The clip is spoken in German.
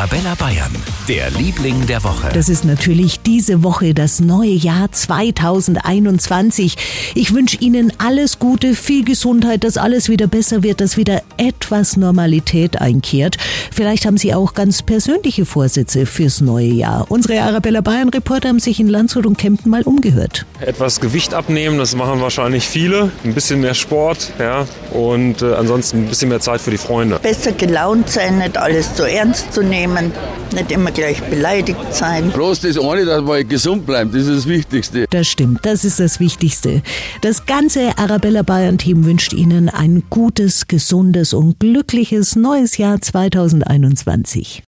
Arabella Bayern, der Liebling der Woche. Das ist natürlich diese Woche das neue Jahr 2021. Ich wünsche Ihnen alles Gute, viel Gesundheit, dass alles wieder besser wird, dass wieder etwas Normalität einkehrt. Vielleicht haben Sie auch ganz persönliche Vorsätze fürs neue Jahr. Unsere Arabella Bayern Reporter haben sich in Landshut und Kempten mal umgehört. Etwas Gewicht abnehmen, das machen wahrscheinlich viele. Ein bisschen mehr Sport, ja, und äh, ansonsten ein bisschen mehr Zeit für die Freunde. Besser gelaunt sein, nicht alles so ernst zu nehmen, nicht immer gleich beleidigt sein. Bloß das eine, dass man gesund bleibt, das ist das Wichtigste. Das stimmt, das ist das Wichtigste. Das ganze Arabella Bayern Team wünscht Ihnen ein gutes, gesundes und glückliches neues Jahr 2021.